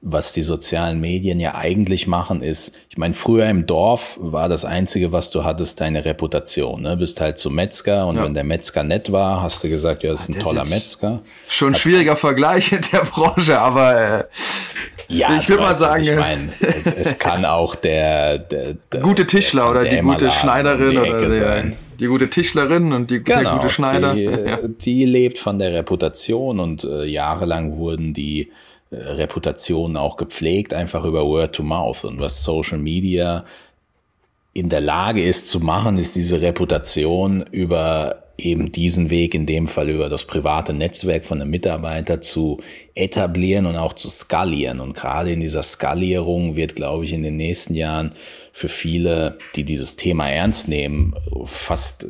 was die sozialen Medien ja eigentlich machen, ist, ich meine, früher im Dorf war das Einzige, was du hattest, deine Reputation. Ne? Bist halt zum Metzger und ja. wenn der Metzger nett war, hast du gesagt, ja, das ist ein toller ist Metzger.
Schon ein schwieriger Vergleich in der Branche, aber äh,
ja, ich würde mal sagen, ich mein, es, es, kann auch der, der,
der gute Tischler der, oder die gute Schneiderin die oder der, die gute Tischlerin und die genau, der gute Schneider.
Die, ja. die lebt von der Reputation und äh, jahrelang wurden die äh, Reputation auch gepflegt, einfach über Word to Mouth. Und was Social Media in der Lage ist zu machen, ist diese Reputation über eben diesen Weg, in dem Fall über das private Netzwerk von einem Mitarbeiter zu etablieren und auch zu skalieren. Und gerade in dieser Skalierung wird, glaube ich, in den nächsten Jahren für viele, die dieses Thema ernst nehmen, fast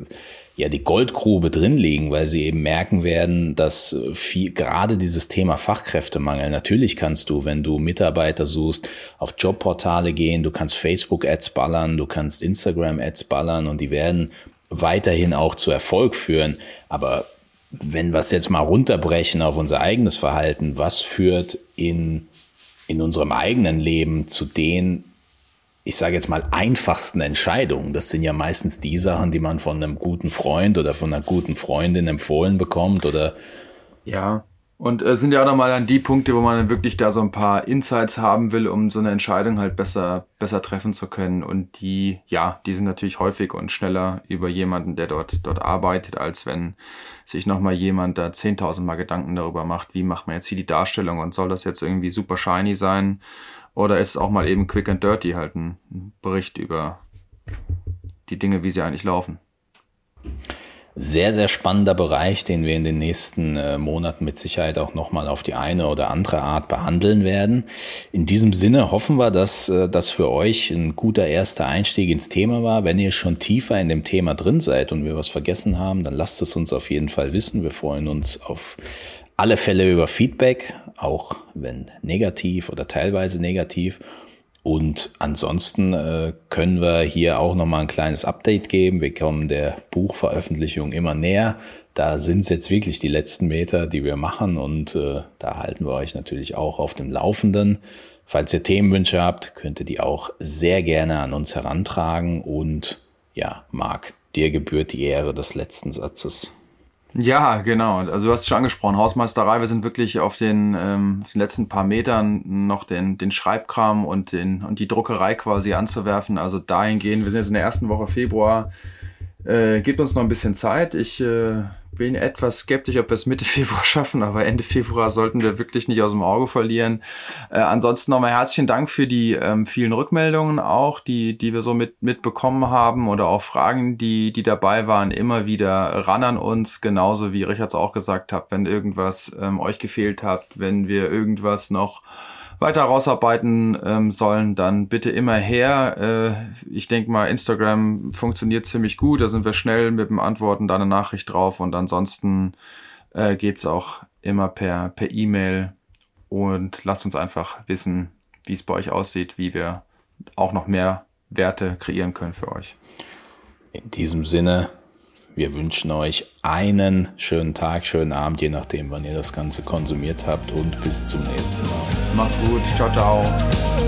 ja die Goldgrube drin liegen, weil sie eben merken werden, dass viel, gerade dieses Thema Fachkräftemangel, natürlich kannst du, wenn du Mitarbeiter suchst, auf Jobportale gehen, du kannst Facebook-Ads ballern, du kannst Instagram-Ads ballern und die werden weiterhin auch zu Erfolg führen. Aber wenn wir es jetzt mal runterbrechen auf unser eigenes Verhalten, was führt in, in unserem eigenen Leben zu den ich sage jetzt mal, einfachsten Entscheidungen. Das sind ja meistens die Sachen, die man von einem guten Freund oder von einer guten Freundin empfohlen bekommt oder.
Ja. Und äh, sind ja auch nochmal an die Punkte, wo man wirklich da so ein paar Insights haben will, um so eine Entscheidung halt besser, besser treffen zu können. Und die, ja, die sind natürlich häufig und schneller über jemanden, der dort, dort arbeitet, als wenn sich nochmal jemand da 10.000 Mal Gedanken darüber macht, wie macht man jetzt hier die Darstellung und soll das jetzt irgendwie super shiny sein? Oder ist es auch mal eben quick and dirty halt ein Bericht über die Dinge, wie sie eigentlich laufen?
Sehr, sehr spannender Bereich, den wir in den nächsten äh, Monaten mit Sicherheit auch nochmal auf die eine oder andere Art behandeln werden. In diesem Sinne hoffen wir, dass äh, das für euch ein guter erster Einstieg ins Thema war. Wenn ihr schon tiefer in dem Thema drin seid und wir was vergessen haben, dann lasst es uns auf jeden Fall wissen. Wir freuen uns auf alle Fälle über Feedback, auch wenn negativ oder teilweise negativ. Und ansonsten äh, können wir hier auch nochmal ein kleines Update geben. Wir kommen der Buchveröffentlichung immer näher. Da sind es jetzt wirklich die letzten Meter, die wir machen und äh, da halten wir euch natürlich auch auf dem Laufenden. Falls ihr Themenwünsche habt, könnt ihr die auch sehr gerne an uns herantragen. Und ja, Marc, dir gebührt die Ehre des letzten Satzes.
Ja, genau. Also du hast es schon angesprochen, Hausmeisterei. Wir sind wirklich auf den, ähm, auf den letzten paar Metern noch den, den Schreibkram und, den, und die Druckerei quasi anzuwerfen. Also dahin gehen. Wir sind jetzt in der ersten Woche Februar. Äh, gibt uns noch ein bisschen Zeit. Ich äh, bin etwas skeptisch, ob wir es Mitte Februar schaffen, aber Ende Februar sollten wir wirklich nicht aus dem Auge verlieren. Äh, ansonsten nochmal herzlichen Dank für die ähm, vielen Rückmeldungen auch, die, die wir so mit, mitbekommen haben oder auch Fragen, die, die dabei waren, immer wieder ran an uns, genauso wie Richard es auch gesagt hat, wenn irgendwas ähm, euch gefehlt hat, wenn wir irgendwas noch weiter rausarbeiten ähm, sollen, dann bitte immer her. Äh, ich denke mal, Instagram funktioniert ziemlich gut. Da sind wir schnell mit dem Antworten da eine Nachricht drauf und ansonsten äh, geht's auch immer per per E-Mail und lasst uns einfach wissen, wie es bei euch aussieht, wie wir auch noch mehr Werte kreieren können für euch.
In diesem Sinne wir wünschen euch einen schönen Tag, schönen Abend, je nachdem, wann ihr das Ganze konsumiert habt und bis zum nächsten Mal.
Mach's gut. Ciao, ciao.